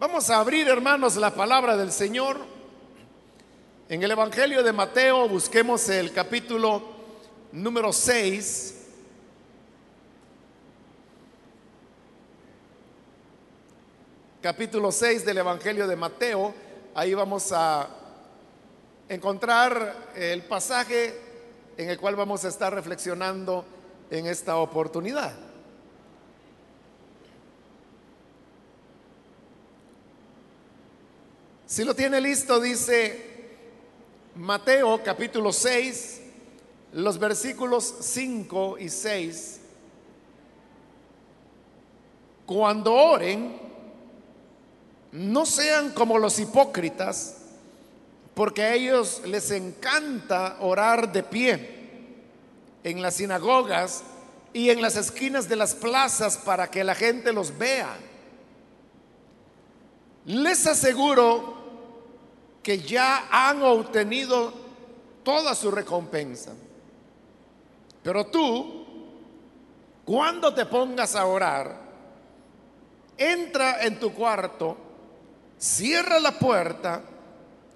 Vamos a abrir, hermanos, la palabra del Señor. En el Evangelio de Mateo busquemos el capítulo número 6. Capítulo 6 del Evangelio de Mateo. Ahí vamos a encontrar el pasaje en el cual vamos a estar reflexionando en esta oportunidad. Si lo tiene listo, dice Mateo capítulo 6, los versículos 5 y 6. Cuando oren, no sean como los hipócritas, porque a ellos les encanta orar de pie en las sinagogas y en las esquinas de las plazas para que la gente los vea. Les aseguro que ya han obtenido toda su recompensa. Pero tú, cuando te pongas a orar, entra en tu cuarto, cierra la puerta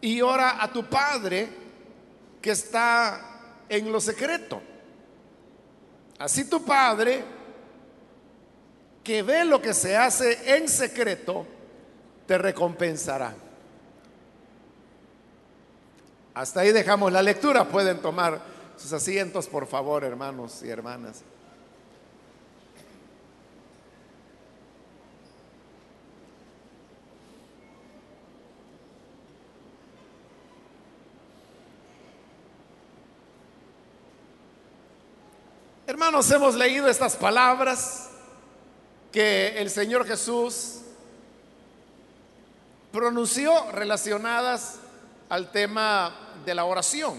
y ora a tu Padre que está en lo secreto. Así tu Padre, que ve lo que se hace en secreto, te recompensará. Hasta ahí dejamos la lectura. Pueden tomar sus asientos, por favor, hermanos y hermanas. Hermanos, hemos leído estas palabras que el Señor Jesús pronunció relacionadas al tema de la oración.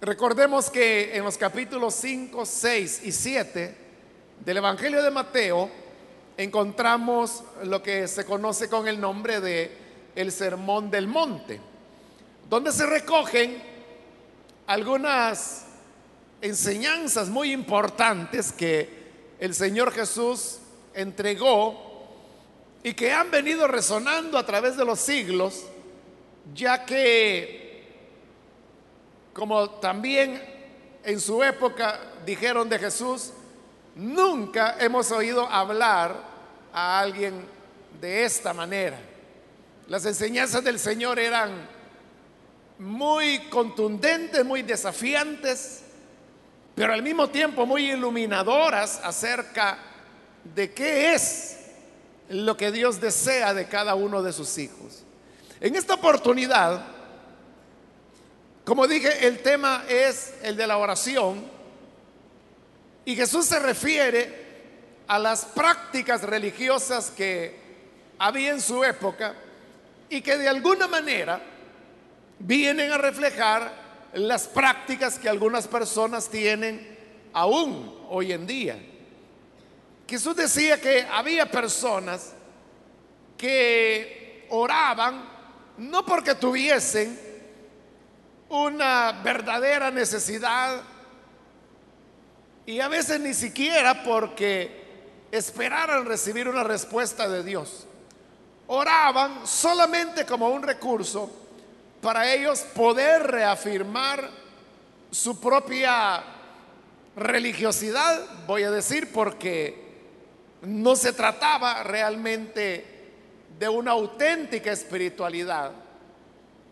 Recordemos que en los capítulos 5, 6 y 7 del Evangelio de Mateo encontramos lo que se conoce con el nombre de el Sermón del Monte, donde se recogen algunas enseñanzas muy importantes que el Señor Jesús entregó y que han venido resonando a través de los siglos ya que, como también en su época dijeron de Jesús, nunca hemos oído hablar a alguien de esta manera. Las enseñanzas del Señor eran muy contundentes, muy desafiantes, pero al mismo tiempo muy iluminadoras acerca de qué es lo que Dios desea de cada uno de sus hijos. En esta oportunidad, como dije, el tema es el de la oración y Jesús se refiere a las prácticas religiosas que había en su época y que de alguna manera vienen a reflejar las prácticas que algunas personas tienen aún hoy en día. Jesús decía que había personas que oraban no porque tuviesen una verdadera necesidad y a veces ni siquiera porque esperaran recibir una respuesta de Dios. Oraban solamente como un recurso para ellos poder reafirmar su propia religiosidad, voy a decir, porque no se trataba realmente de una auténtica espiritualidad,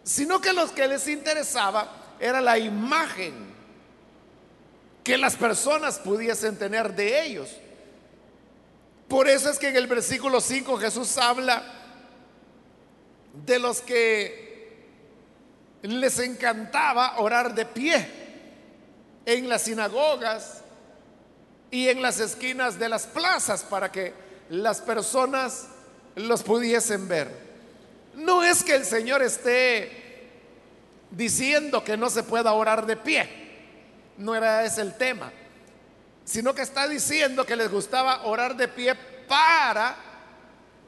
sino que lo que les interesaba era la imagen que las personas pudiesen tener de ellos. Por eso es que en el versículo 5 Jesús habla de los que les encantaba orar de pie en las sinagogas y en las esquinas de las plazas para que las personas los pudiesen ver. No es que el Señor esté diciendo que no se pueda orar de pie, no era ese el tema, sino que está diciendo que les gustaba orar de pie para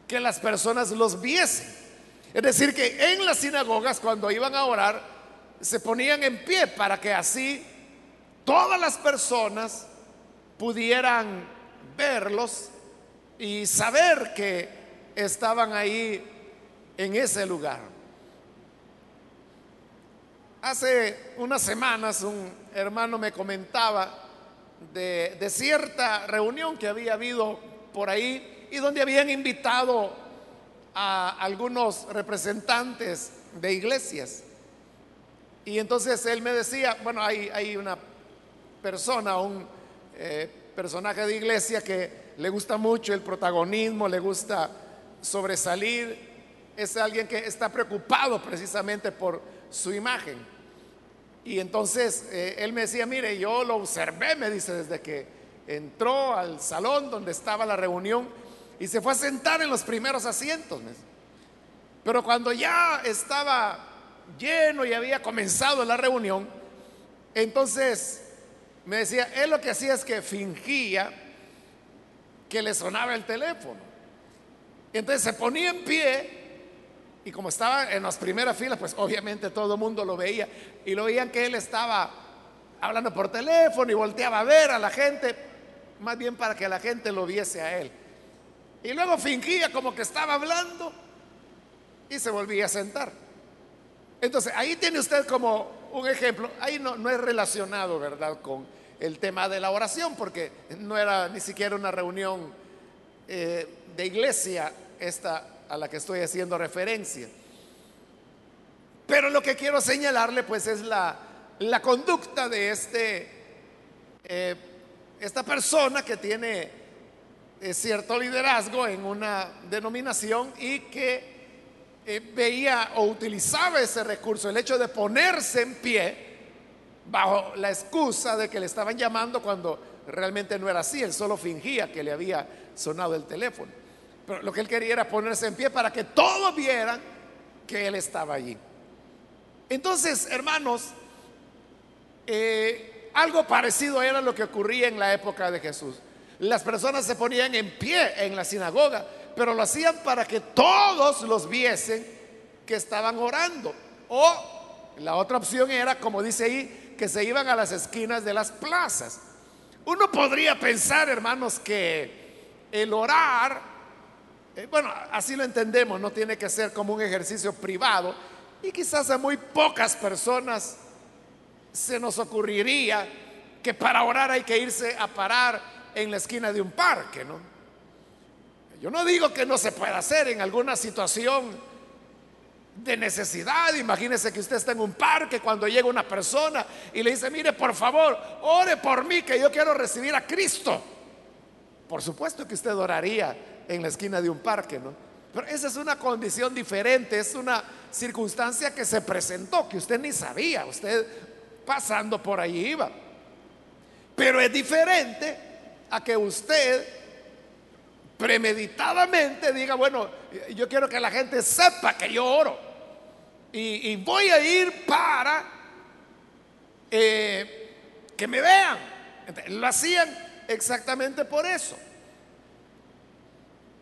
que las personas los viesen. Es decir, que en las sinagogas cuando iban a orar se ponían en pie para que así todas las personas pudieran verlos y saber que estaban ahí en ese lugar. Hace unas semanas un hermano me comentaba de, cierta reunión que había habido por ahí y donde habían invitado a algunos representantes de iglesias. Y entonces él me decía, bueno, hay, hay una persona, un eh, personaje de iglesia que le gusta mucho el protagonismo, le gusta sobresalir, es alguien que está preocupado precisamente por su imagen. Y entonces eh, él me decía, mire, yo lo observé, me dice, desde que entró al salón donde estaba la reunión y se fue a sentar en los primeros asientos. Pero cuando ya estaba lleno y había comenzado la reunión, entonces me decía, él lo que hacía es que fingía que le sonaba el teléfono. Entonces se ponía en pie y como estaba en las primeras filas, pues obviamente todo el mundo lo veía y lo veían que él estaba hablando por teléfono y volteaba a ver a la gente, más bien para que la gente lo viese a él. Y luego fingía como que estaba hablando y se volvía a sentar. Entonces, ahí tiene usted como un ejemplo, ahí no, es relacionado, ¿verdad?, con el tema de la oración, porque no era ni siquiera una reunión eh, de iglesia esta a la que estoy haciendo referencia. Pero lo que quiero señalarle pues es la, la conducta de este, eh, esta persona que tiene eh, cierto liderazgo en una denominación y que veía o utilizaba ese recurso, el hecho de ponerse en pie bajo la excusa de que le estaban llamando cuando realmente no era así, él solo fingía que le había sonado el teléfono. Pero lo que él quería era ponerse en pie para que todos vieran que él estaba allí. Entonces, hermanos, eh, algo parecido era lo que ocurría en la época de Jesús. Las personas se ponían en pie en la sinagoga, pero lo hacían para que todos los viesen que estaban orando. O la otra opción era, como dice ahí, que se iban a las esquinas de las plazas. Uno podría pensar, hermanos, que el orar, eh, bueno, así lo entendemos, no tiene que ser como un ejercicio privado y quizás a muy pocas personas se nos ocurriría que para orar hay que irse a parar en la esquina de un parque, ¿no? Yo no digo que no se pueda hacer en alguna situación de necesidad. Imagínese que usted está en un parque cuando llega una persona y le dice, mire, por favor, ore por mí que yo quiero recibir a Cristo. Por supuesto que usted oraría en la esquina de un parque, ¿no? Pero esa es una condición diferente, es una circunstancia que se presentó, que usted ni sabía, usted pasando por allí iba. Pero es diferente a que usted premeditadamente diga, bueno, yo quiero que la gente sepa que yo oro y, voy a ir para eh, que me vean. lo hacían exactamente por eso.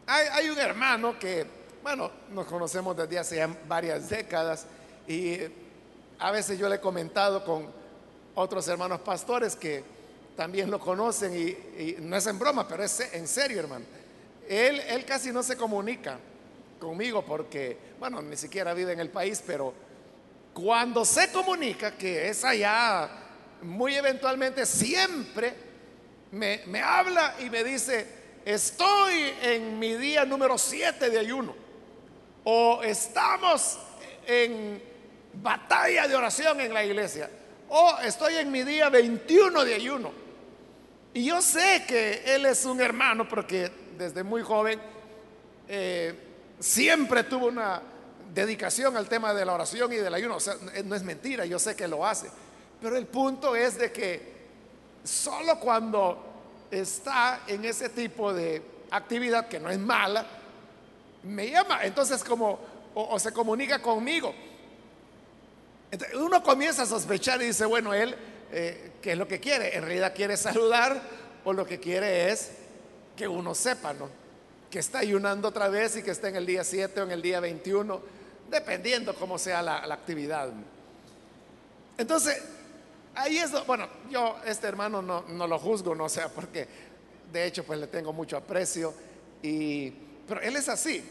Hay, un hermano que, bueno, nos conocemos desde hace varias décadas y a veces yo le he comentado con otros hermanos pastores que también lo conocen y, no es en broma, pero es en serio, hermano. Él, él casi no se comunica conmigo porque, bueno, ni siquiera vive en el país, pero cuando se comunica, que es allá, muy eventualmente, siempre me, me habla y me dice, estoy en mi día número 7 de ayuno, o estamos en batalla de oración en la iglesia, o estoy en mi día 21 de ayuno. Y yo sé que él es un hermano porque desde muy joven eh, siempre tuvo una dedicación al tema de la oración y del ayuno. O sea, no es mentira, yo sé que lo hace. Pero el punto es de que solo cuando está en ese tipo de actividad, que no es mala, me llama. Entonces como, o, se comunica conmigo. uno comienza a sospechar y dice, bueno, él, eh, ¿qué es lo que quiere? En realidad quiere saludar o lo que quiere es que uno sepa, ¿no? que está ayunando otra vez y que está en el día 7 o en el día 21, dependiendo cómo sea la, actividad. Entonces, ahí es, bueno, yo este hermano no, no, lo juzgo, no sea, porque de hecho pues le tengo mucho aprecio, y, pero él es así.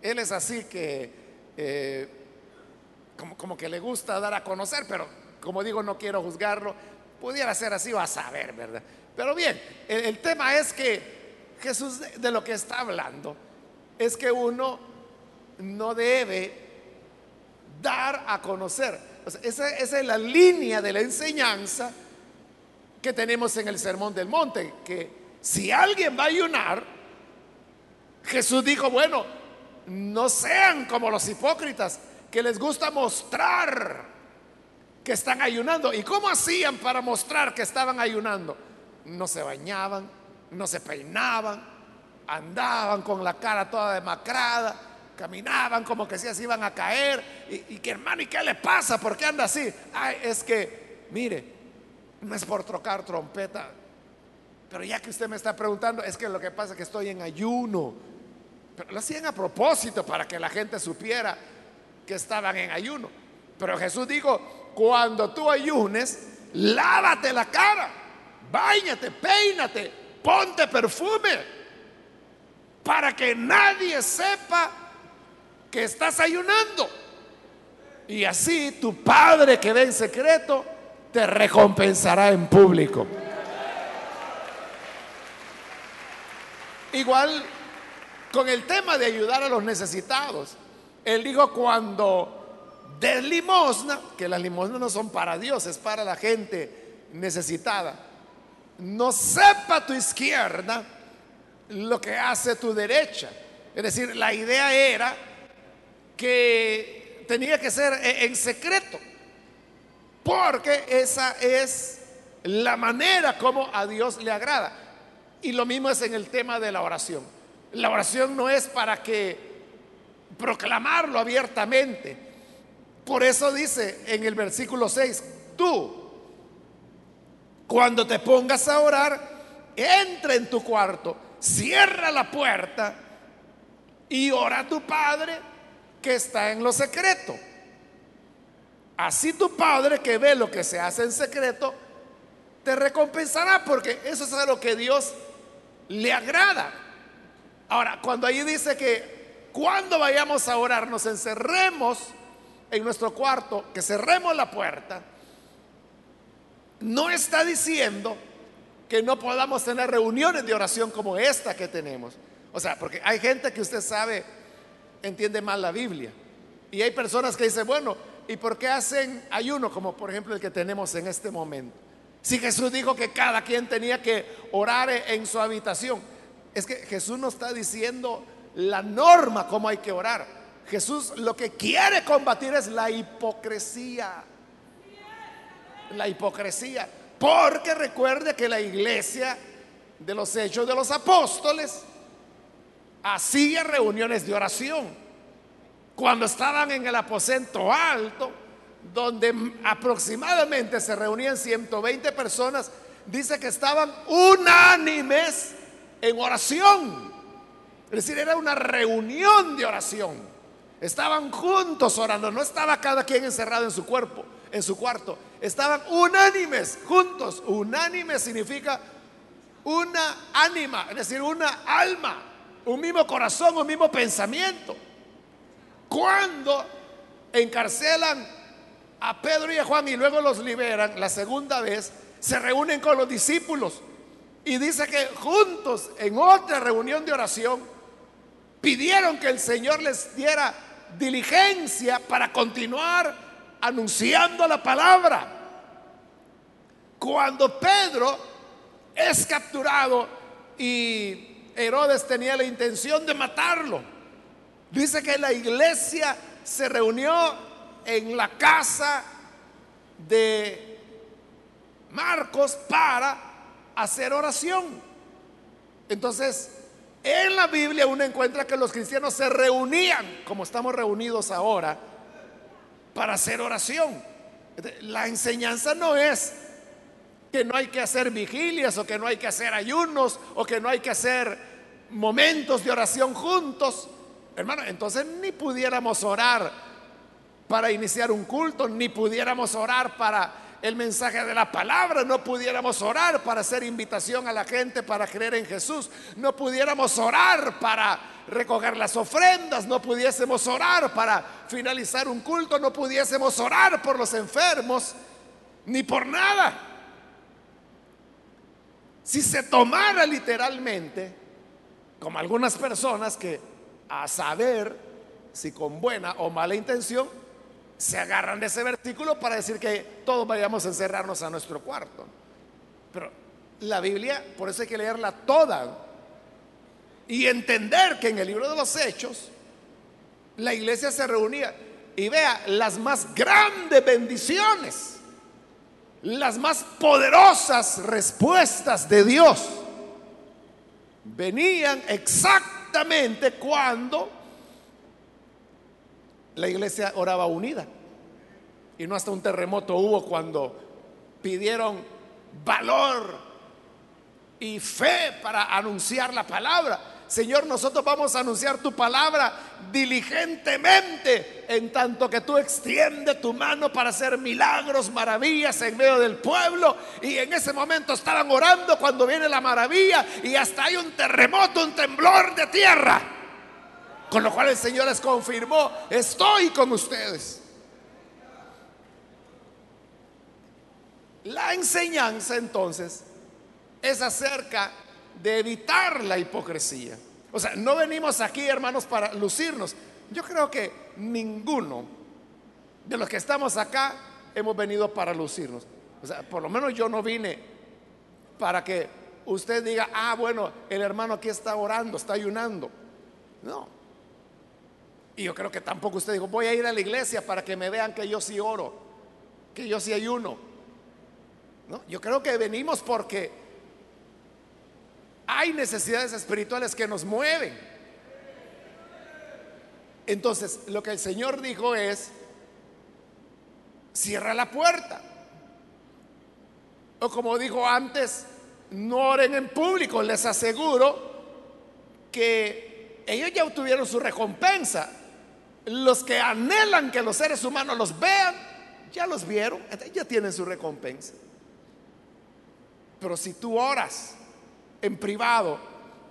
Él es así que, eh, como, como que le gusta dar a conocer, pero como digo, no quiero juzgarlo. Pudiera ser así, vas a saber, ¿verdad? Pero bien, el, tema es que Jesús de, lo que está hablando es que uno no debe dar a conocer. Esa, esa es la línea de la enseñanza que tenemos en el Sermón del Monte, que si alguien va a ayunar, Jesús dijo, bueno, no sean como los hipócritas, que les gusta mostrar que están ayunando. ¿Y cómo hacían para mostrar que estaban ayunando? No se bañaban, no se peinaban, andaban con la cara toda demacrada, caminaban como que se iban a caer. Y, que hermano, ¿y qué le pasa? ¿Por qué anda así? Ay, es que, mire, no es por trocar trompeta. Pero ya que usted me está preguntando, es que lo que pasa es que estoy en ayuno. Pero lo hacían a propósito para que la gente supiera que estaban en ayuno. Pero Jesús dijo, cuando tú ayunes, lávate la cara, bañate, peínate, ponte perfume, para que nadie sepa que estás ayunando. Y así tu Padre que ve en secreto te recompensará en público. Igual con el tema de ayudar a los necesitados. Él dijo cuando des limosna, que las limosnas no son para Dios, es para la gente necesitada. No sepa tu izquierda lo que hace tu derecha. Es decir, la idea era que tenía que ser e-, en secreto. Porque esa es la manera como a Dios le agrada. Y lo mismo es en el tema de la oración. La oración no es para que proclamarlo abiertamente. Por eso dice en el versículo 6, tú, cuando te pongas a orar, entra en tu cuarto, cierra la puerta y ora a tu Padre que está en lo secreto. Así tu padre que ve lo que se hace en secreto, te recompensará porque eso es a lo que Dios le agrada. Ahora, cuando ahí dice que cuando vayamos a orar nos encerremos en nuestro cuarto, que cerremos la puerta, no está diciendo que no podamos tener reuniones de oración como esta que tenemos. O sea, porque hay gente que usted sabe entiende mal la Biblia. Y hay personas que dicen, bueno, ¿Y por qué hacen ayuno como por ejemplo el que tenemos en este momento? Si Jesús dijo que cada quien tenía que orar en su habitación, es que Jesús no está diciendo la norma cómo hay que orar. Jesús lo que quiere combatir es la hipocresía. La hipocresía. Porque recuerde que la iglesia de los hechos de los apóstoles hacía reuniones de oración cuando estaban en el aposento alto, donde aproximadamente se reunían 120 personas, dice que estaban unánimes en oración. Es decir, era una reunión de oración. Estaban juntos orando, no estaba cada quien encerrado en su cuerpo, en su cuarto. Estaban unánimes, juntos. Unánime significa una ánima, es decir, una alma, un mismo corazón, un mismo pensamiento. Cuando encarcelan a Pedro y a Juan y luego los liberan, la segunda vez, se reúnen con los discípulos y dice que juntos en otra reunión de oración pidieron que el Señor les diera diligencia para continuar anunciando la palabra. Cuando Pedro es capturado y Herodes tenía la intención de matarlo, Dice que la iglesia se reunió en la casa de Marcos para hacer oración. Entonces, en la Biblia uno encuentra que los cristianos se reunían, como estamos reunidos ahora, para hacer oración. La enseñanza no es que no hay que hacer vigilias o que no hay que hacer ayunos o que no hay que hacer momentos de oración juntos. Hermano, entonces ni pudiéramos orar para iniciar un culto, ni pudiéramos orar para el mensaje de la palabra, no pudiéramos orar para hacer invitación a la gente para creer en Jesús, no pudiéramos orar para recoger las ofrendas, no pudiésemos orar para finalizar un culto, no pudiésemos orar por los enfermos, ni por nada. Si se tomara literalmente, como algunas personas que a saber si con buena o mala intención se agarran de ese versículo para decir que todos vayamos a encerrarnos a nuestro cuarto. Pero la Biblia, por eso hay que leerla toda y entender que en el libro de los Hechos la iglesia se reunía y vea las más grandes bendiciones, las más poderosas respuestas de Dios venían exactamente cuando la iglesia oraba unida. Y no hasta un terremoto hubo cuando pidieron valor y fe para anunciar la palabra. Señor, nosotros vamos a anunciar tu palabra diligentemente, en tanto que tú extiendes tu mano para hacer milagros, maravillas en medio del pueblo. Y en ese momento estaban orando cuando viene la maravilla y hasta hay un terremoto, un temblor de tierra. Con lo cual el Señor les confirmó, estoy con ustedes. La enseñanza entonces es acerca de evitar la hipocresía. O sea, no venimos aquí, hermanos, para lucirnos. Yo creo que ninguno de los que estamos acá hemos venido para lucirnos. O sea, por lo menos yo no vine para que usted diga, ah, bueno, el hermano aquí está orando, está ayunando. No. Y yo creo que tampoco usted dijo, voy a ir a la iglesia para que me vean que yo sí oro, que yo sí ayuno. ¿No? Yo creo que venimos porque hay necesidades espirituales que nos mueven. Entonces, lo que el Señor dijo es, cierra la puerta. O como dijo antes, no oren en público, les aseguro que ellos ya obtuvieron su recompensa. Los que anhelan que los seres humanos los vean, ya los vieron, ya tienen su recompensa. Pero si tú oras en privado,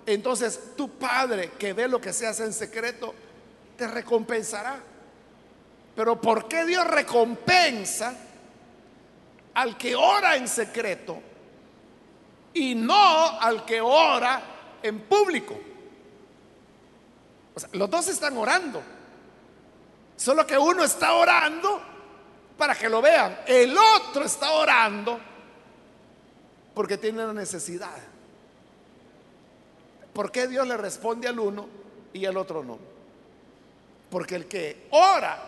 entonces tu Padre que ve lo que se hace en secreto, te recompensará. Pero ¿por qué Dios recompensa al que ora en secreto y no al que ora en público? O sea, los dos están orando. Solo que uno está orando para que lo vean. El otro está orando porque tiene una necesidad. ¿Por qué Dios le responde al uno y al otro no? Porque el que ora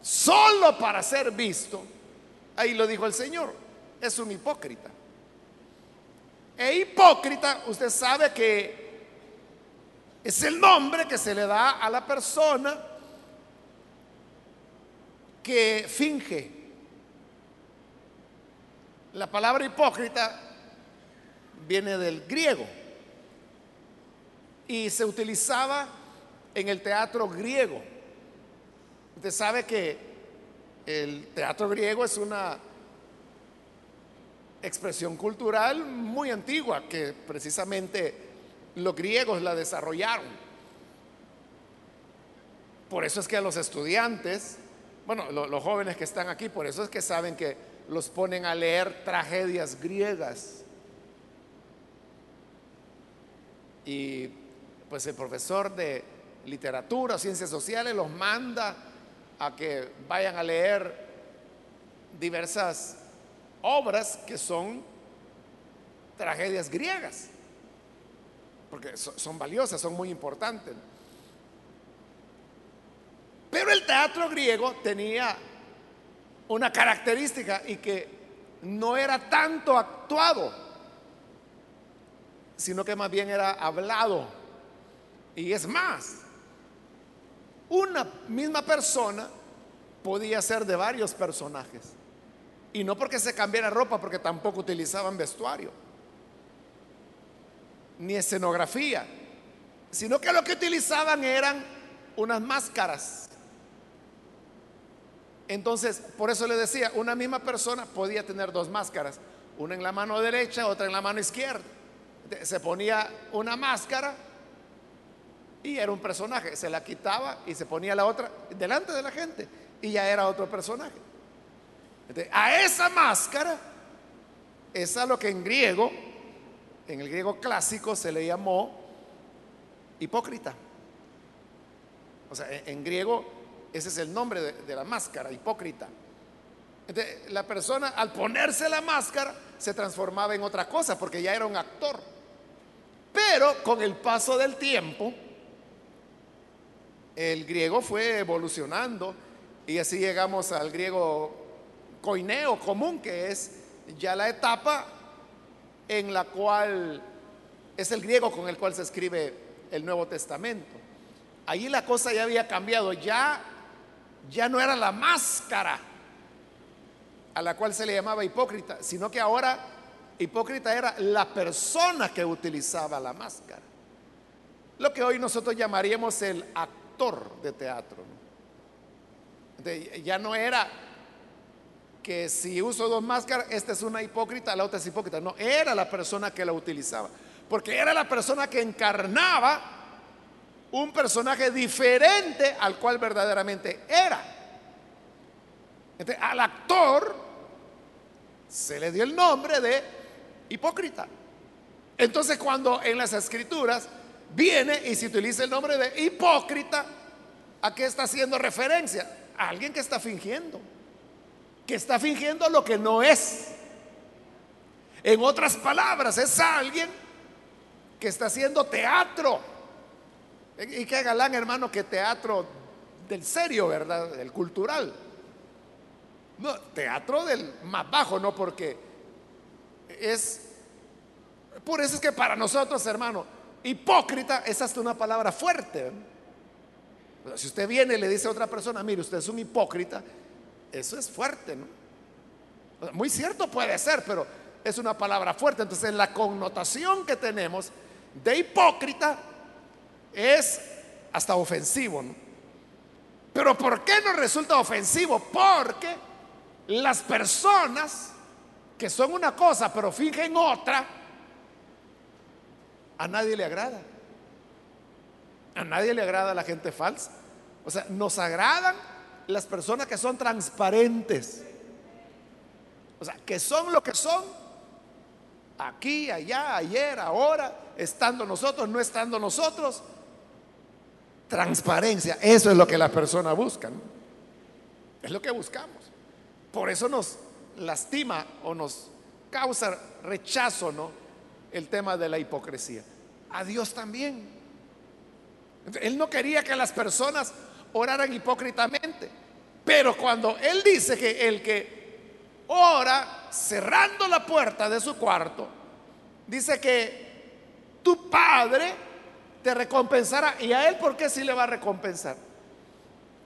solo para ser visto, ahí lo dijo el Señor, es un hipócrita. E hipócrita, usted sabe que es el nombre que se le da a la persona que finge. La palabra hipócrita viene del griego y se utilizaba en el teatro griego. Usted sabe que el teatro griego es una expresión cultural muy antigua que precisamente los griegos la desarrollaron. Por eso es que a los estudiantes bueno, los jóvenes que están aquí, por eso es que saben que los ponen a leer tragedias griegas. Y pues el profesor de literatura o ciencias sociales los manda a que vayan a leer diversas obras que son tragedias griegas, porque son valiosas, son muy importantes. Pero el teatro griego tenía una característica y que no era tanto actuado, sino que más bien era hablado. Y es más, una misma persona podía ser de varios personajes. Y no porque se cambiara ropa, porque tampoco utilizaban vestuario, ni escenografía, sino que lo que utilizaban eran unas máscaras Entonces, por eso le decía, una misma persona podía tener dos máscaras, una en la mano derecha, otra en la mano izquierda. Se ponía una máscara y era un personaje, se la quitaba y se ponía la otra delante de la gente y ya era otro personaje. a esa máscara es a lo que en griego, en el griego clásico se le llamó hipócrita. O sea, en, griego ese es el nombre de, la máscara, hipócrita. la persona al ponerse la máscara se transformaba en otra cosa porque ya era un actor. Pero con el paso del tiempo, el griego fue evolucionando y así llegamos al griego coineo común, que es ya la etapa en la cual es el griego con el cual se escribe el Nuevo Testamento. Allí la cosa ya había cambiado, ya ya no era la máscara a la cual se le llamaba hipócrita, sino que ahora hipócrita era la persona que utilizaba la máscara. Lo que hoy nosotros llamaríamos el actor de teatro. ya no era que si uso dos máscaras, esta es una hipócrita, la otra es hipócrita. No, era la persona que la utilizaba. Porque era la persona que encarnaba un personaje diferente al cual verdaderamente era. Entonces, al actor se le dio el nombre de hipócrita. Entonces, cuando en las escrituras viene y se utiliza el nombre de hipócrita, ¿a qué está haciendo referencia? A alguien que está fingiendo que está fingiendo lo que no es. En otras palabras, es alguien que está haciendo teatro. Y que galán, hermano, que teatro del serio, ¿verdad? Del cultural. No, teatro del más bajo, no, porque es. Por eso es que para nosotros, hermano, hipócrita es hasta una palabra fuerte. Si usted viene y le dice a otra persona, mire, usted es un hipócrita, eso es fuerte. Muy cierto puede ser, pero es una palabra fuerte. Entonces, la connotación que tenemos de hipócrita es hasta ofensivo. Pero ¿por qué nos resulta ofensivo? Porque las personas que son una cosa pero fingen otra, a nadie le agrada. A nadie le agrada la gente falsa. O sea, nos agradan las personas que son transparentes. O sea, que son lo que son. Aquí, allá, ayer, ahora, estando nosotros, no estando nosotros. Transparencia, eso es lo que las personas buscan. Es lo que buscamos. Por eso nos lastima o nos causa rechazo, ¿no? El tema de la hipocresía. A Dios también. Él no quería que las personas oraran hipócritamente. Pero cuando Él dice que el que ora cerrando la puerta de su cuarto, dice que tu Padre te recompensará. ¿Y a Él por qué sí le va a recompensar?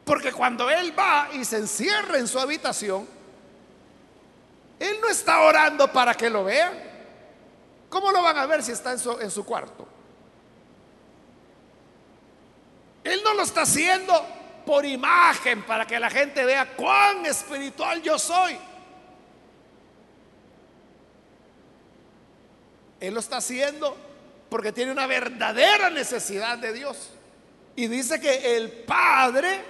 Porque cuando Él va y se encierra en su habitación, Él no está orando para que lo vean. ¿Cómo lo van a ver si está en su, en su cuarto? Él no lo está haciendo por imagen para que la gente vea cuán espiritual yo soy. Él lo está haciendo porque tiene una verdadera necesidad de Dios. Y dice que el Padre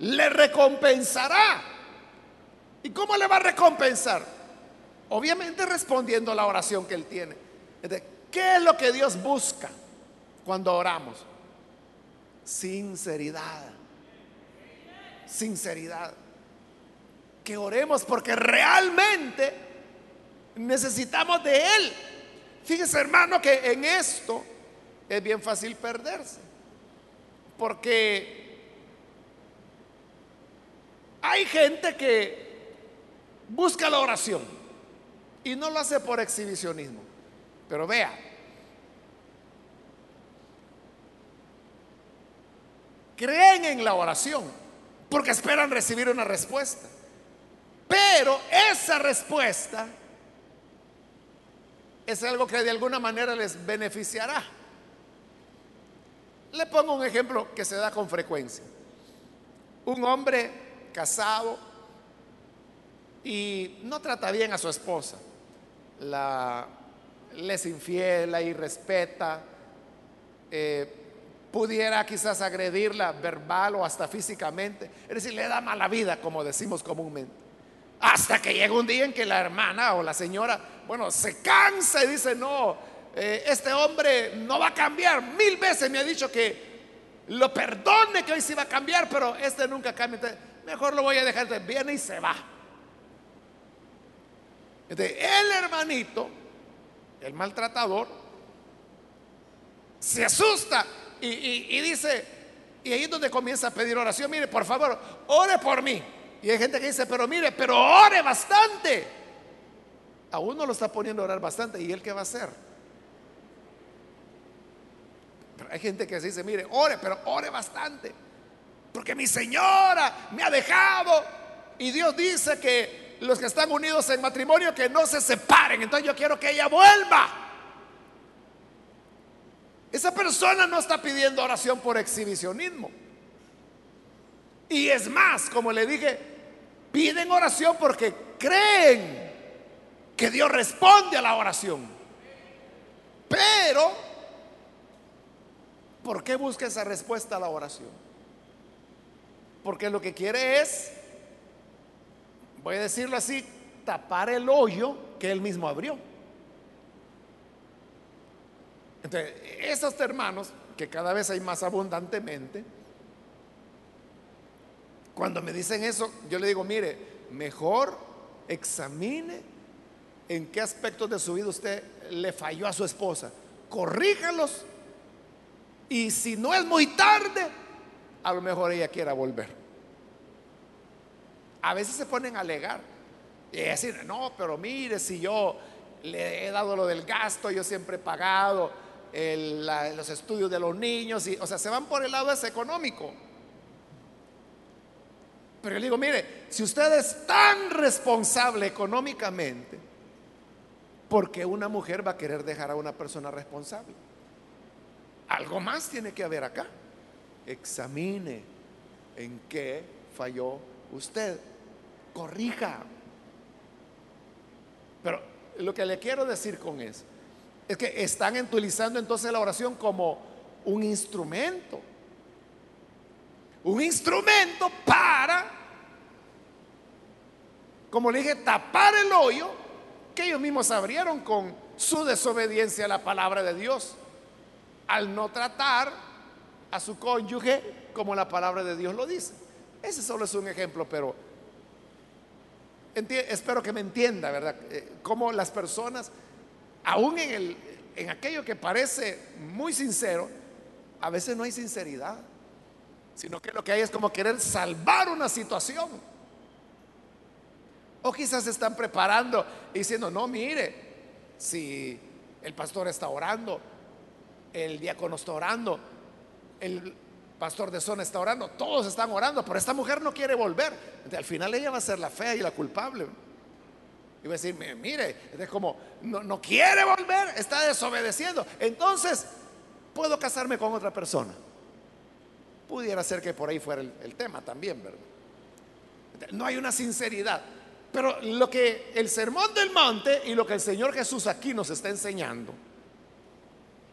le recompensará. ¿Y cómo le va a recompensar? Obviamente respondiendo a la oración que él tiene. ¿Qué es lo que Dios busca cuando oramos? Sinceridad. Sinceridad. Que oremos porque realmente necesitamos de Él. Fíjese hermano que en esto es bien fácil perderse. Porque hay gente que busca la oración y no lo hace por exhibicionismo. Pero vea, creen en la oración porque esperan recibir una respuesta. Pero esa respuesta es algo que de alguna manera les beneficiará. Le pongo un ejemplo que se da con frecuencia. Un hombre casado y no trata bien a su esposa. La, le es infiel, la irrespeta, eh, pudiera quizás agredirla verbal o hasta físicamente. Es decir, le da mala vida, como decimos comúnmente. Hasta que llega un día en que la hermana o la señora, bueno, se cansa y dice, no, eh, este hombre no va a cambiar. Mil veces me ha dicho que lo perdone que hoy sí va a cambiar, pero este nunca cambia. mejor lo voy a dejar. de viene y se va. El hermanito, el maltratador, se asusta y, dice, y ahí es donde comienza a pedir oración, mire, por favor, ore por mí. Y hay gente que dice, pero mire, pero ore bastante. A uno lo está poniendo a orar bastante, ¿y él qué va a hacer? Pero hay gente que dice, mire, ore, pero ore bastante. Porque mi señora me ha dejado. Y Dios dice que los que están unidos en matrimonio, que no se separen. Entonces yo quiero que ella vuelva. Esa persona no está pidiendo oración por exhibicionismo. Y es más, como le dije, piden oración porque creen que Dios responde a la oración. Pero, ¿por qué busca esa respuesta a la oración? Porque lo que quiere es, voy a decirlo así, tapar el hoyo que él mismo abrió. Entonces, esos hermanos, que cada vez hay más abundantemente, cuando me dicen eso, yo le digo, mire, mejor examine en qué aspectos de su vida usted le falló a su esposa. Corríjalos. Y si no es muy tarde, a lo mejor ella quiera volver. A veces se ponen a alegar y decir, no, pero mire, si yo le he dado lo del gasto, yo siempre he pagado los estudios de los niños, y, o sea, se van por el lado ese económico. Pero yo digo, mire, si usted es tan responsable económicamente, ¿por qué una mujer va a querer dejar a una persona responsable? Algo más tiene que haber acá. Examine en qué falló usted. Corrija. Pero lo que le quiero decir con eso es que están utilizando entonces la oración como un instrumento. Un instrumento para, como le dije, tapar el hoyo que ellos mismos abrieron con su desobediencia a la palabra de Dios. Al no tratar a su cónyuge como la palabra de Dios lo dice. Ese solo es un ejemplo, pero espero que me entienda, ¿verdad? Eh, cómo las personas aún en, el, en aquello que parece muy sincero, a veces no hay sinceridad, sino que lo que hay es como querer salvar una situación. O quizás se están preparando diciendo, no, mire, si el pastor está orando, el diácono está orando, el pastor de zona está orando, todos están orando, pero esta mujer no quiere volver. al final ella va a ser la fea y la culpable. Y va a decir, mire, es como, no, quiere volver, está desobedeciendo. Entonces, puedo casarme con otra persona. Pudiera ser que por ahí fuera el, tema también, ¿verdad? No hay una sinceridad. Pero lo que el sermón del monte y lo que el Señor Jesús aquí nos está enseñando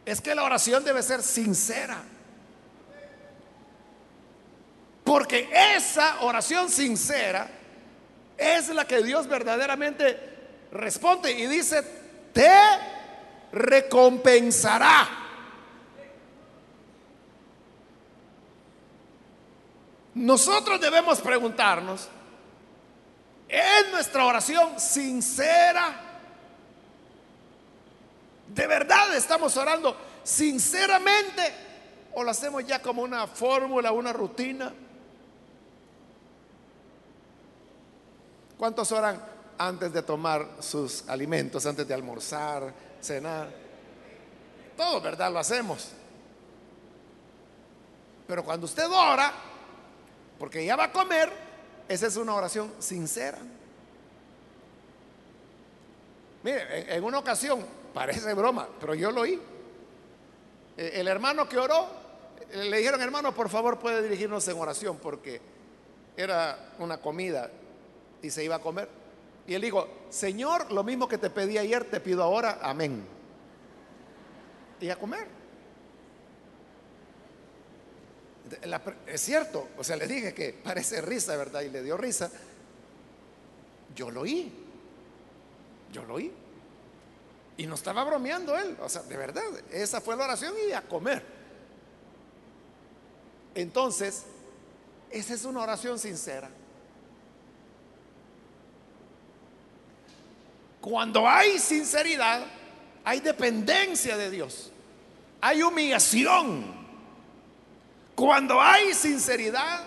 es que la oración debe ser sincera. Porque esa oración sincera es la que Dios verdaderamente responde y dice, te recompensará. Nosotros debemos preguntarnos, ¿es nuestra oración sincera? ¿De verdad estamos orando sinceramente o lo hacemos ya como una fórmula, una rutina? ¿Cuántos oran antes de tomar sus alimentos, antes de almorzar, cenar? Todo, ¿verdad? Lo hacemos. Pero cuando usted ora, porque ya va a comer, esa es una oración sincera. Mire, en una ocasión, parece broma, pero yo lo oí. E, el hermano que oró, le dijeron, hermano, por favor puede dirigirnos en oración porque era una comida y se iba a comer. Y él dijo, Señor, lo mismo que te pedí ayer, te pido ahora, amén. Y a comer. es cierto, o sea, le dije que parece risa, ¿verdad? Y le dio risa. Yo lo oí. Yo lo oí. Y no estaba bromeando él. O sea, de verdad, esa fue la oración y a comer. Entonces, esa es una oración sincera. Cuando hay sinceridad, hay dependencia de Dios. Hay humillación. Cuando hay sinceridad,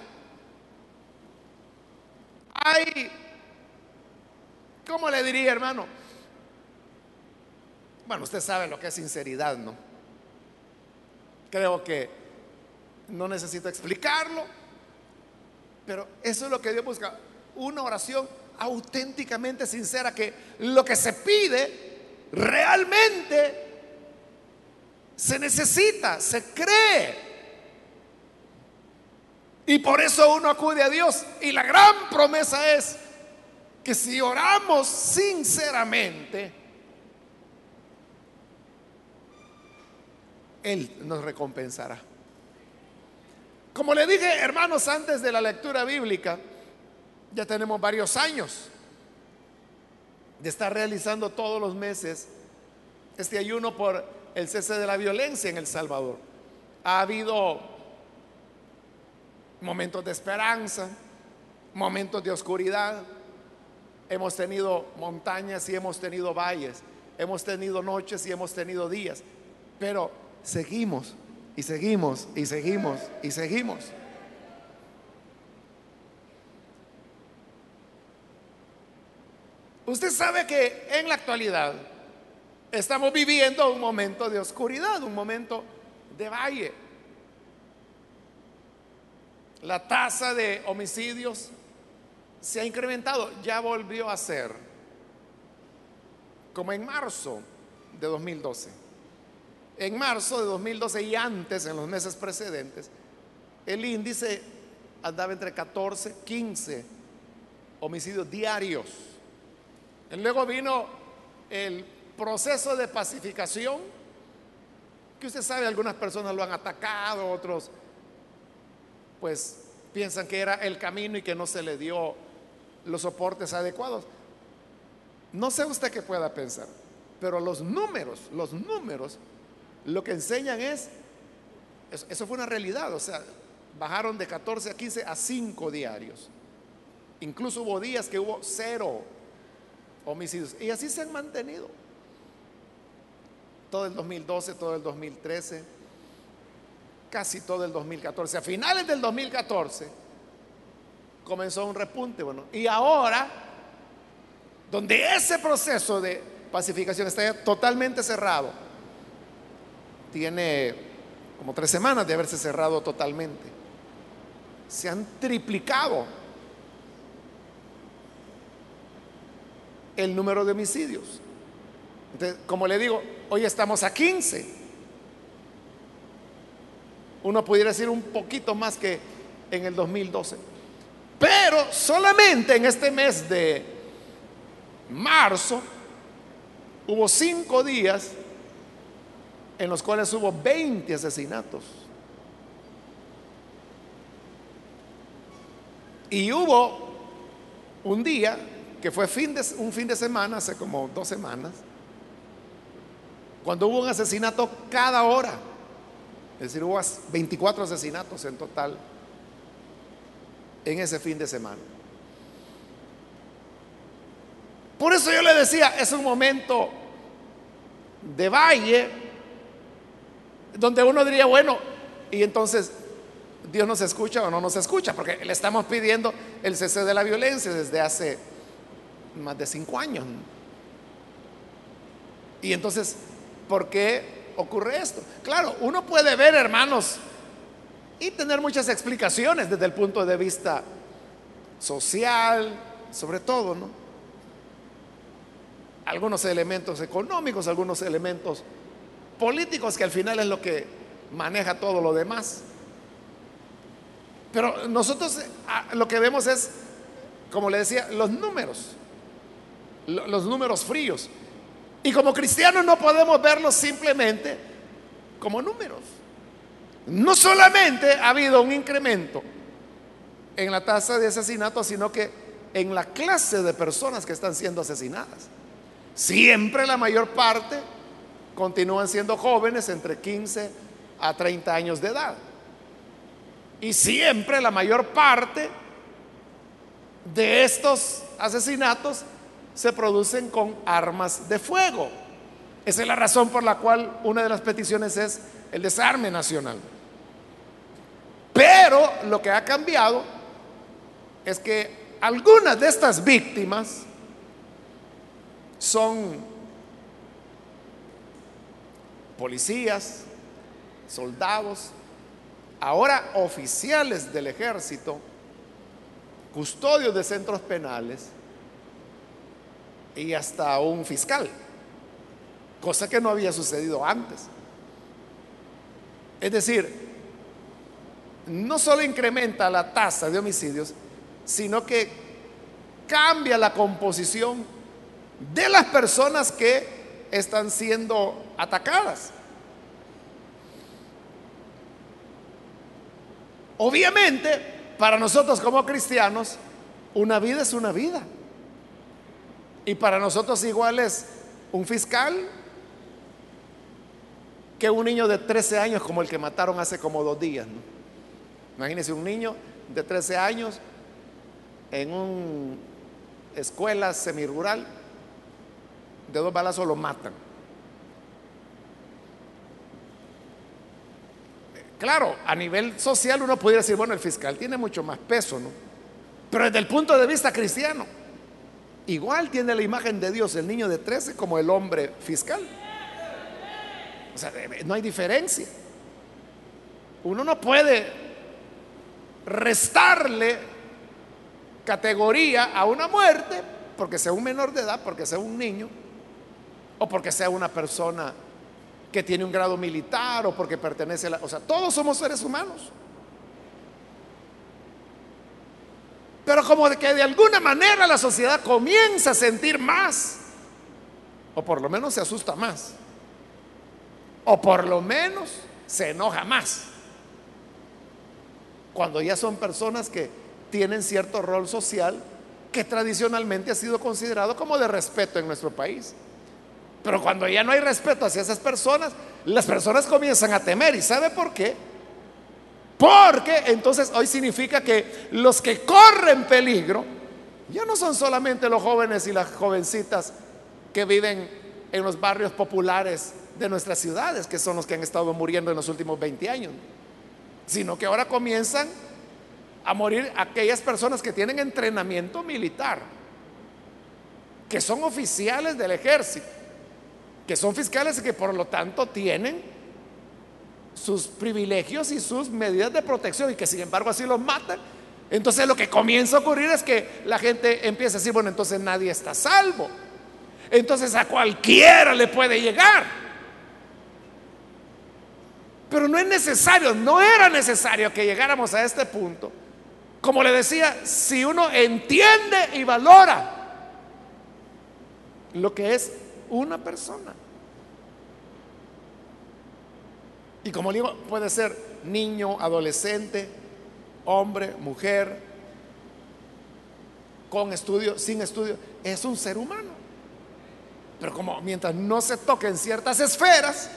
hay, ¿cómo le diría hermano? Bueno, usted sabe lo que es sinceridad, ¿no? Creo que no necesito explicarlo, pero eso es lo que Dios busca, una oración auténticamente sincera, que lo que se pide realmente se necesita, se cree. Y por eso uno acude a Dios. Y la gran promesa es que si oramos sinceramente, Él nos recompensará. Como le dije, hermanos, antes de la lectura bíblica, ya tenemos varios años de estar realizando todos los meses este ayuno por el cese de la violencia en El Salvador. Ha habido momentos de esperanza, momentos de oscuridad, hemos tenido montañas y hemos tenido valles, hemos tenido noches y hemos tenido días, pero seguimos y seguimos y seguimos y seguimos. Usted sabe que en la actualidad estamos viviendo un momento de oscuridad, un momento de valle. La tasa de homicidios se ha incrementado, ya volvió a ser como en marzo de 2012. En marzo de 2012 y antes, en los meses precedentes, el índice andaba entre 14, 15 homicidios diarios. Luego vino el proceso de pacificación, que usted sabe, algunas personas lo han atacado, otros pues piensan que era el camino y que no se le dio los soportes adecuados. No sé usted qué pueda pensar, pero los números, los números, lo que enseñan es, eso fue una realidad, o sea, bajaron de 14 a 15 a 5 diarios. Incluso hubo días que hubo cero homicidios. Y así se han mantenido. Todo el 2012, todo el 2013, casi todo el 2014. A finales del 2014 comenzó un repunte. Bueno, y ahora, donde ese proceso de pacificación está totalmente cerrado, tiene como tres semanas de haberse cerrado totalmente. Se han triplicado el número de homicidios. Entonces, como le digo, hoy estamos a 15. Uno pudiera decir un poquito más que en el 2012. Pero solamente en este mes de marzo hubo cinco días en los cuales hubo 20 asesinatos. Y hubo un día que fue fin de, un fin de semana, hace como dos semanas, cuando hubo un asesinato cada hora. Es decir, hubo 24 asesinatos en total en ese fin de semana. Por eso yo le decía, es un momento de valle donde uno diría, bueno, y entonces Dios nos escucha o no nos escucha, porque le estamos pidiendo el cese de la violencia desde hace más de cinco años. Y entonces, ¿por qué ocurre esto? Claro, uno puede ver, hermanos, y tener muchas explicaciones desde el punto de vista social, sobre todo, ¿no? Algunos elementos económicos, algunos elementos políticos, que al final es lo que maneja todo lo demás. Pero nosotros ah, lo que vemos es, como le decía, los números, los números fríos. Y como cristianos no podemos verlos simplemente como números. No solamente ha habido un incremento en la tasa de asesinato, sino que en la clase de personas que están siendo asesinadas. Siempre la mayor parte continúan siendo jóvenes entre 15 a 30 años de edad. Y siempre la mayor parte de estos asesinatos se producen con armas de fuego. Esa es la razón por la cual una de las peticiones es el desarme nacional. Pero lo que ha cambiado es que algunas de estas víctimas son policías, soldados, ahora oficiales del ejército, custodios de centros penales y hasta un fiscal, cosa que no había sucedido antes. Es decir, no solo incrementa la tasa de homicidios, sino que cambia la composición de las personas que están siendo atacadas. Obviamente, para nosotros como cristianos, una vida es una vida. Y para nosotros igual es un fiscal que un niño de 13 años como el que mataron hace como dos días. Imagínense un niño de 13 años en una escuela semirural, de dos balazos lo matan. Claro, a nivel social uno podría decir, bueno, el fiscal tiene mucho más peso, ¿no? Pero desde el punto de vista cristiano, igual tiene la imagen de Dios el niño de 13 como el hombre fiscal. O sea, no hay diferencia. Uno no puede restarle categoría a una muerte porque sea un menor de edad, porque sea un niño, o porque sea una persona que tiene un grado militar o porque pertenece a la... O sea, todos somos seres humanos. Pero como de que de alguna manera la sociedad comienza a sentir más, o por lo menos se asusta más, o por lo menos se enoja más cuando ya son personas que tienen cierto rol social que tradicionalmente ha sido considerado como de respeto en nuestro país. Pero cuando ya no hay respeto hacia esas personas, las personas comienzan a temer. ¿Y sabe por qué? Porque entonces hoy significa que los que corren peligro ya no son solamente los jóvenes y las jovencitas que viven en los barrios populares de nuestras ciudades, que son los que han estado muriendo en los últimos 20 años sino que ahora comienzan a morir aquellas personas que tienen entrenamiento militar, que son oficiales del ejército, que son fiscales y que por lo tanto tienen sus privilegios y sus medidas de protección y que sin embargo así los matan. Entonces lo que comienza a ocurrir es que la gente empieza a decir, bueno, entonces nadie está salvo. Entonces a cualquiera le puede llegar. Pero no es necesario, no era necesario que llegáramos a este punto. Como le decía, si uno entiende y valora lo que es una persona. Y como digo, puede ser niño, adolescente, hombre, mujer, con estudio, sin estudio, es un ser humano. Pero como mientras no se toquen ciertas esferas,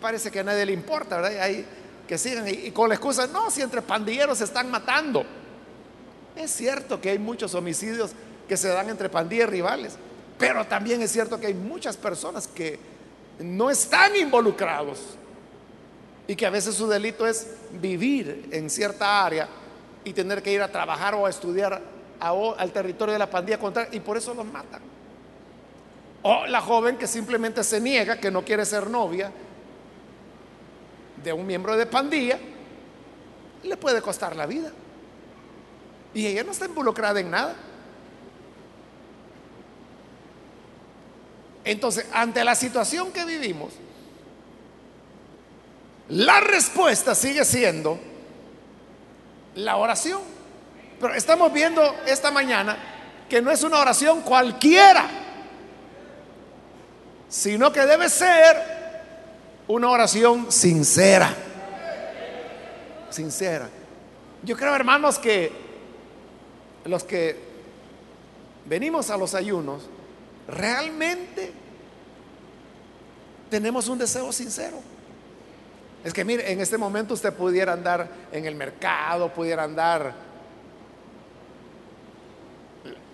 parece que a nadie le importa, ¿verdad? Hay que sigan y, con la excusa, no, si entre pandilleros se están matando. Es cierto que hay muchos homicidios que se dan entre pandillas rivales, pero también es cierto que hay muchas personas que no están involucrados y que a veces su delito es vivir en cierta área y tener que ir a trabajar o a estudiar al territorio de la pandilla contraria y por eso los matan. O la joven que simplemente se niega, que no quiere ser novia de un miembro de pandilla, le puede costar la vida. Y ella no está involucrada en nada. Entonces, ante la situación que vivimos, la respuesta sigue siendo la oración. Pero estamos viendo esta mañana que no es una oración cualquiera, sino que debe ser una oración sincera. Sincera. Yo creo, hermanos, que los que venimos a los ayunos, realmente tenemos un deseo sincero. Es que mire, en este momento usted pudiera andar en el mercado, pudiera andar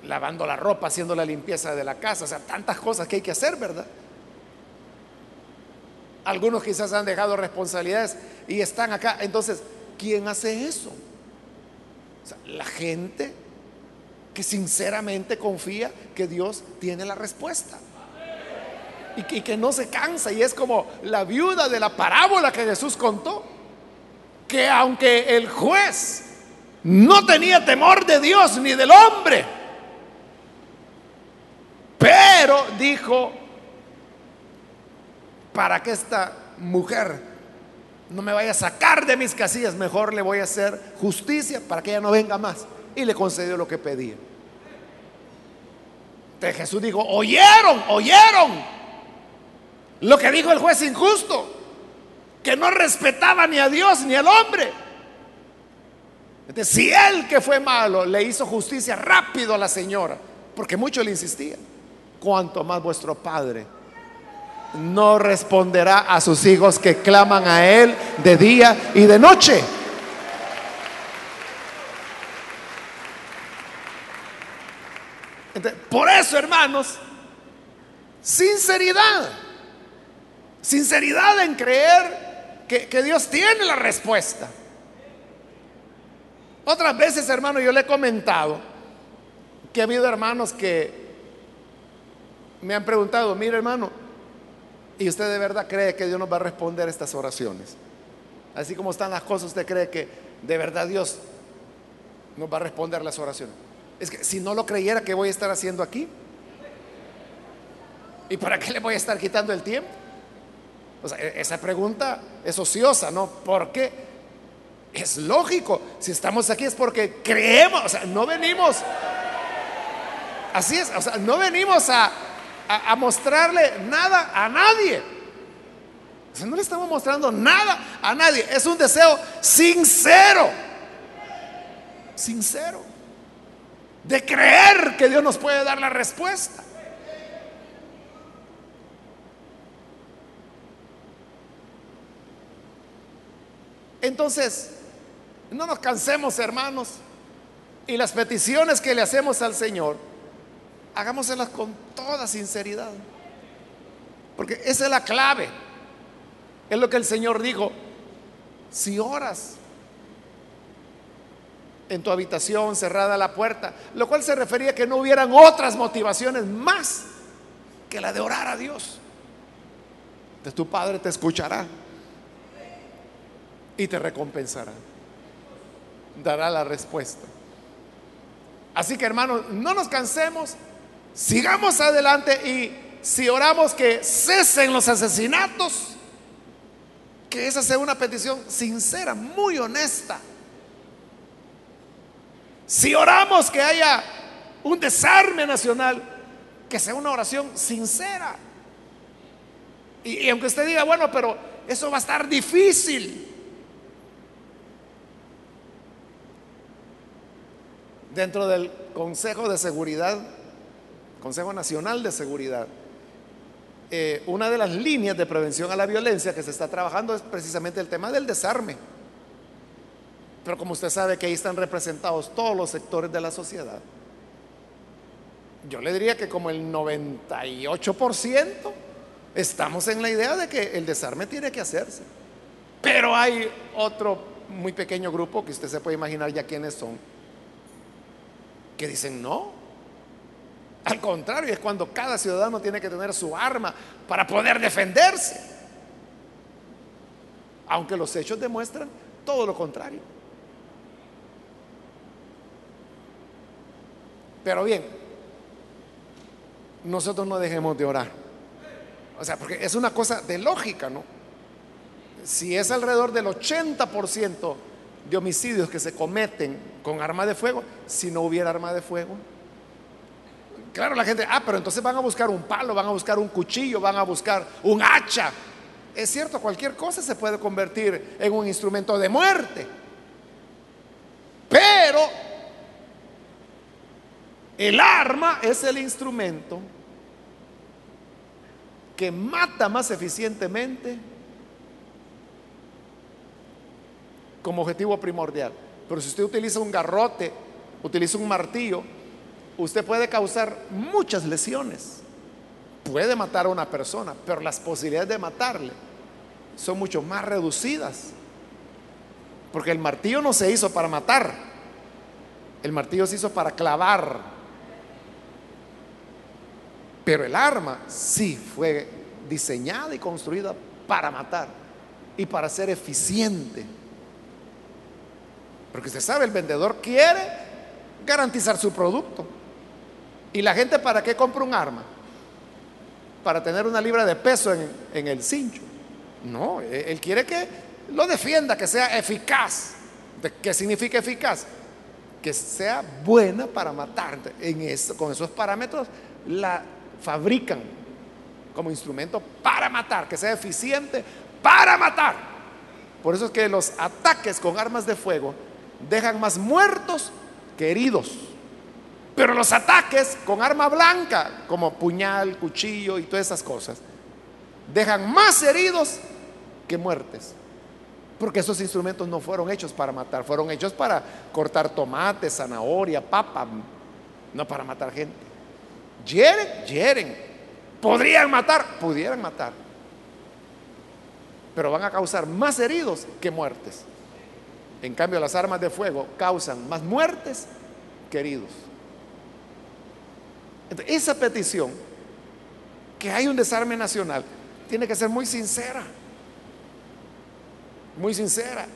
lavando la ropa, haciendo la limpieza de la casa, o sea, tantas cosas que hay que hacer, ¿verdad? Algunos quizás han dejado responsabilidades y están acá. Entonces, ¿quién hace eso? la gente que sinceramente confía que Dios tiene la respuesta. Y que, no se cansa. Y es como la viuda de la parábola que Jesús contó. Que aunque el juez no tenía temor de Dios ni del hombre, pero dijo, para que esta mujer no me vaya a sacar de mis casillas, mejor le voy a hacer justicia para que ella no venga más. Y le concedió lo que pedía. Entonces Jesús dijo, oyeron, oyeron lo que dijo el juez injusto, que no respetaba ni a Dios ni al hombre. Entonces, si él que fue malo le hizo justicia rápido a la señora, porque mucho le insistía, cuanto más vuestro Padre no responderá a sus hijos que claman a Él de día y de noche. por eso, hermanos, sinceridad. Sinceridad en creer que, que, Dios tiene la respuesta. Otras veces, hermano, yo le he comentado que ha habido hermanos que me han preguntado, mire hermano, ¿Y usted de verdad cree que Dios nos va a responder estas oraciones? Así como están las cosas, ¿usted cree que de verdad Dios nos va a responder las oraciones? Es que si no lo creyera, ¿qué voy a estar haciendo aquí? ¿Y para qué le voy a estar quitando el tiempo? O sea, e-, esa pregunta es ociosa, ¿no? Porque es lógico. Si estamos aquí es porque creemos, o sea, no venimos. Así es, o sea, no venimos a, a, mostrarle nada a nadie. no le estamos mostrando nada a nadie. Es un deseo sincero. Sincero. De creer que Dios nos puede dar la respuesta. Entonces, no nos cansemos, hermanos, y las peticiones que le hacemos al Señor hagámoselas con toda sinceridad. Porque esa es la clave. Es lo que el Señor dijo. Si oras en tu habitación cerrada la puerta, lo cual se refería a que no hubieran otras motivaciones más que la de orar a Dios. De tu Padre te escuchará y te recompensará. Dará la respuesta. Así que hermanos, no nos cansemos sigamos adelante y si oramos que cesen los asesinatos, que esa sea una petición sincera, muy honesta. Si oramos que haya un desarme nacional, que sea una oración sincera. Y, y, aunque usted diga, bueno, pero eso va a estar difícil. Dentro del Consejo de Seguridad Consejo Nacional de Seguridad, eh, una de las líneas de prevención a la violencia que se está trabajando es precisamente el tema del desarme. Pero como usted sabe que ahí están representados todos los sectores de la sociedad, yo le diría que como el 98% estamos en la idea de que el desarme tiene que hacerse. Pero hay otro muy pequeño grupo que usted se puede imaginar ya quiénes son, que dicen no, al contrario, es cuando cada ciudadano tiene que tener su arma para poder defenderse. Aunque los hechos demuestran todo lo contrario. Pero bien, nosotros no dejemos de orar. O sea, porque es una cosa de lógica, ¿no? Si es alrededor del 80% de homicidios que se cometen con arma de fuego si no hubiera arma de fuego. Claro, la gente, ah, pero entonces van a buscar un palo, van a buscar un cuchillo, van a buscar un hacha. Es cierto, cualquier cosa se puede convertir en un instrumento de muerte. Pero el arma es el instrumento que mata más eficientemente como objetivo primordial. Pero si usted utiliza un garrote, utiliza un martillo, usted puede causar muchas lesiones. Puede matar a una persona, pero las posibilidades de matarle son mucho más reducidas. Porque el martillo no se hizo para matar, el martillo se hizo para clavar. Pero el arma sí fue diseñada y construida para matar y para ser eficiente. Porque usted sabe, el vendedor quiere garantizar su producto. ¿Y la gente para qué compra un arma? Para tener una libra de peso en, el cincho. No, e, él quiere que lo defienda, que sea eficaz. ¿Qué significa eficaz? Que sea buena para matar. Con esos parámetros la fabrican como instrumento para matar, que sea eficiente para matar. Por eso es que los ataques con armas de fuego dejan más muertos que heridos. Pero los ataques con arma blanca, como puñal, cuchillo y todas esas cosas, dejan más heridos que muertes. Porque esos instrumentos no fueron hechos para matar, fueron hechos para cortar tomate, zanahoria, papa, no para matar gente. Hieren, hieren. Podrían matar, pudieran matar. Pero van a causar más heridos que muertes. En cambio, las armas de fuego causan más muertes que heridos. esa petición, que hay un desarme nacional, tiene que ser muy sincera. Muy sincera.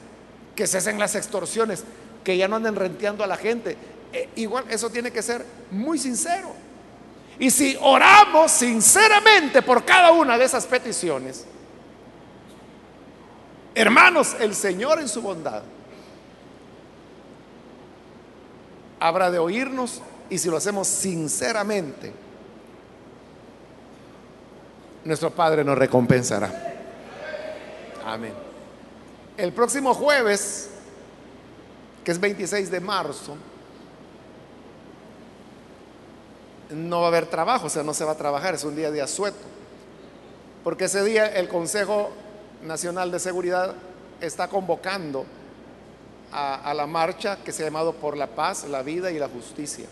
Que cesen las extorsiones, que ya no anden renteando a la gente. E, igual, eso tiene que ser muy sincero. Y si oramos sinceramente por cada una de esas peticiones, hermanos, el Señor en su bondad habrá de oírnos y si lo hacemos sinceramente, nuestro Padre nos recompensará. Amén. El próximo jueves, que es 26 de marzo, no va a haber trabajo, o sea, no se va a trabajar, es un día de asueto. Porque ese día el Consejo Nacional de Seguridad está convocando a, la marcha que se ha llamado por la paz, la vida y la justicia.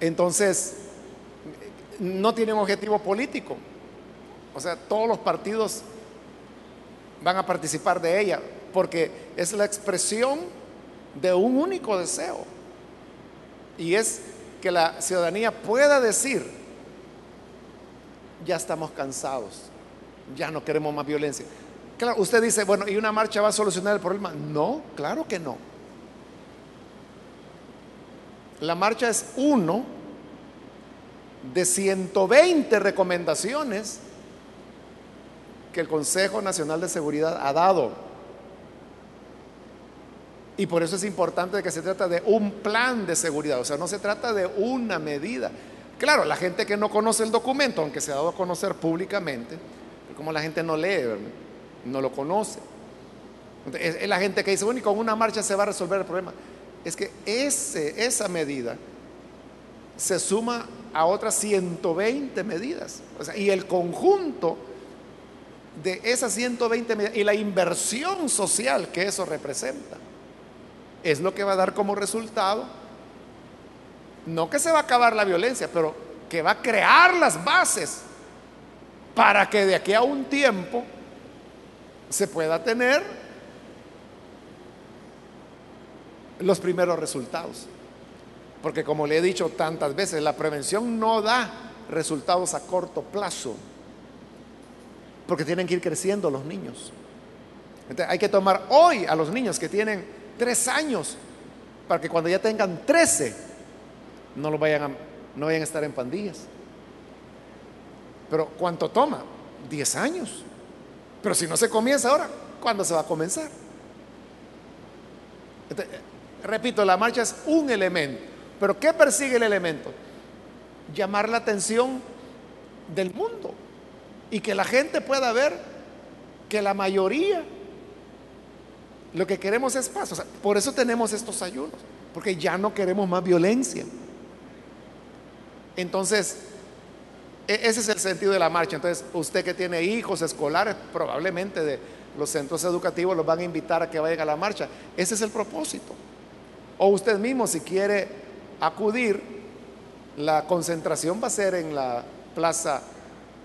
Entonces, no tiene un objetivo político. O sea, todos los partidos van a participar de ella, porque es la expresión de un único deseo. Y es que la ciudadanía pueda decir, ya estamos cansados, ya no queremos más violencia. Claro, usted dice, bueno, ¿y una marcha va a solucionar el problema? No, claro que no. La marcha es uno de 120 recomendaciones que el Consejo Nacional de Seguridad ha dado. Y por eso es importante que se trata de un plan de seguridad, o sea, no se trata de una medida. Claro, la gente que no conoce el documento, aunque se ha dado a conocer públicamente, como la gente no lee, no lo conoce. Es, la gente que dice, bueno, y con una marcha se va a resolver el problema. Es que ese, esa medida se suma a otras 120 medidas. y el conjunto de esas 120 medidas y la inversión social que eso representa es lo que va a dar como resultado, no que se va a acabar la violencia, pero que va a crear las bases para que de aquí a un tiempo se pueda tener los primeros resultados. Porque como le he dicho tantas veces, la prevención no da resultados a corto plazo, porque tienen que ir creciendo los niños. hay que tomar hoy a los niños que tienen tres años, para que cuando ya tengan trece, no, lo vayan a, no vayan a estar en pandillas. Pero ¿cuánto toma? Diez años. Pero si no se comienza ahora, ¿cuándo se va a comenzar? repito, la marcha es un elemento. Pero ¿qué persigue el elemento? Llamar la atención del mundo y que la gente pueda ver que la mayoría lo que queremos es paz. por eso tenemos estos ayunos, porque ya no queremos más violencia. Entonces, ese es el sentido de la marcha. Entonces, usted que tiene hijos escolares, probablemente de los centros educativos los van a invitar a que vayan a la marcha. Ese es el propósito. O usted mismo, si quiere acudir, la concentración va a ser en la Plaza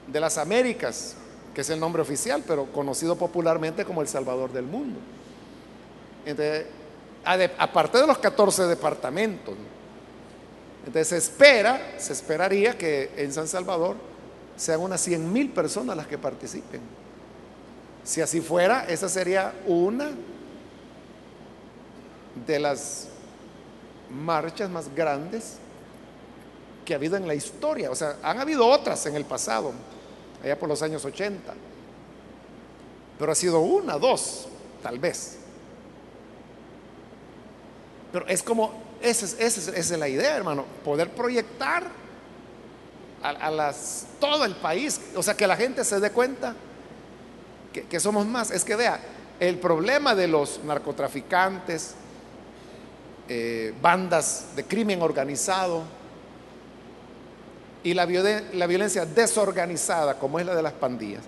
de las Américas, que es el nombre oficial, pero conocido popularmente como el Salvador del Mundo. Aparte de los 14 departamentos, entonces se espera, se esperaría que en San Salvador sean unas 100 mil personas las que participen. Si así fuera, esa sería una de las marchas más grandes que ha habido en la historia. O sea, han habido otras en el pasado, allá por los años 80. Pero ha sido una, dos, tal vez. Pero es como, esa es, la idea, hermano, poder proyectar a, las, todo el país, o sea, que la gente se dé cuenta que, somos más. Es que vea, el problema de los narcotraficantes, eh, bandas de crimen organizado y la, la violencia desorganizada, como es la de las pandillas,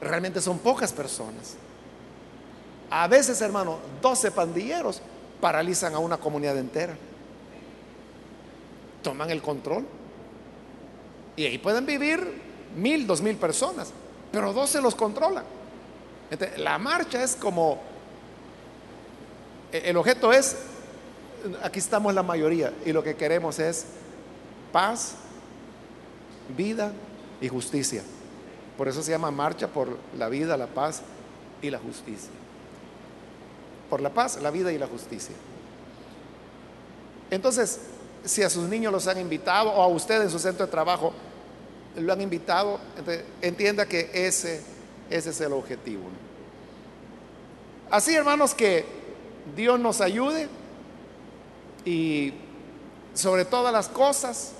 realmente son pocas personas. A veces, hermano, 12 pandilleros paralizan a una comunidad entera. Toman el control. Y ahí pueden vivir mil, dos mil personas, pero dos se los controlan. la marcha es como, e-, el objeto es, aquí estamos la mayoría y lo que queremos es paz, vida y justicia. Por eso se llama marcha por la vida, la paz y la justicia por la paz, la vida y la justicia. Entonces, si a sus niños los han invitado o a usted en su centro de trabajo lo han invitado, entienda que ese, ese es el objetivo. Así, hermanos, que Dios nos ayude y sobre todas las cosas,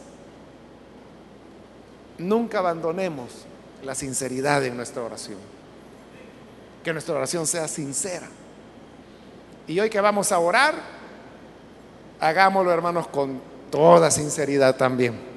nunca abandonemos la sinceridad en nuestra oración. Que nuestra oración sea sincera. Y hoy que vamos a orar, hagámoslo hermanos con toda sinceridad también.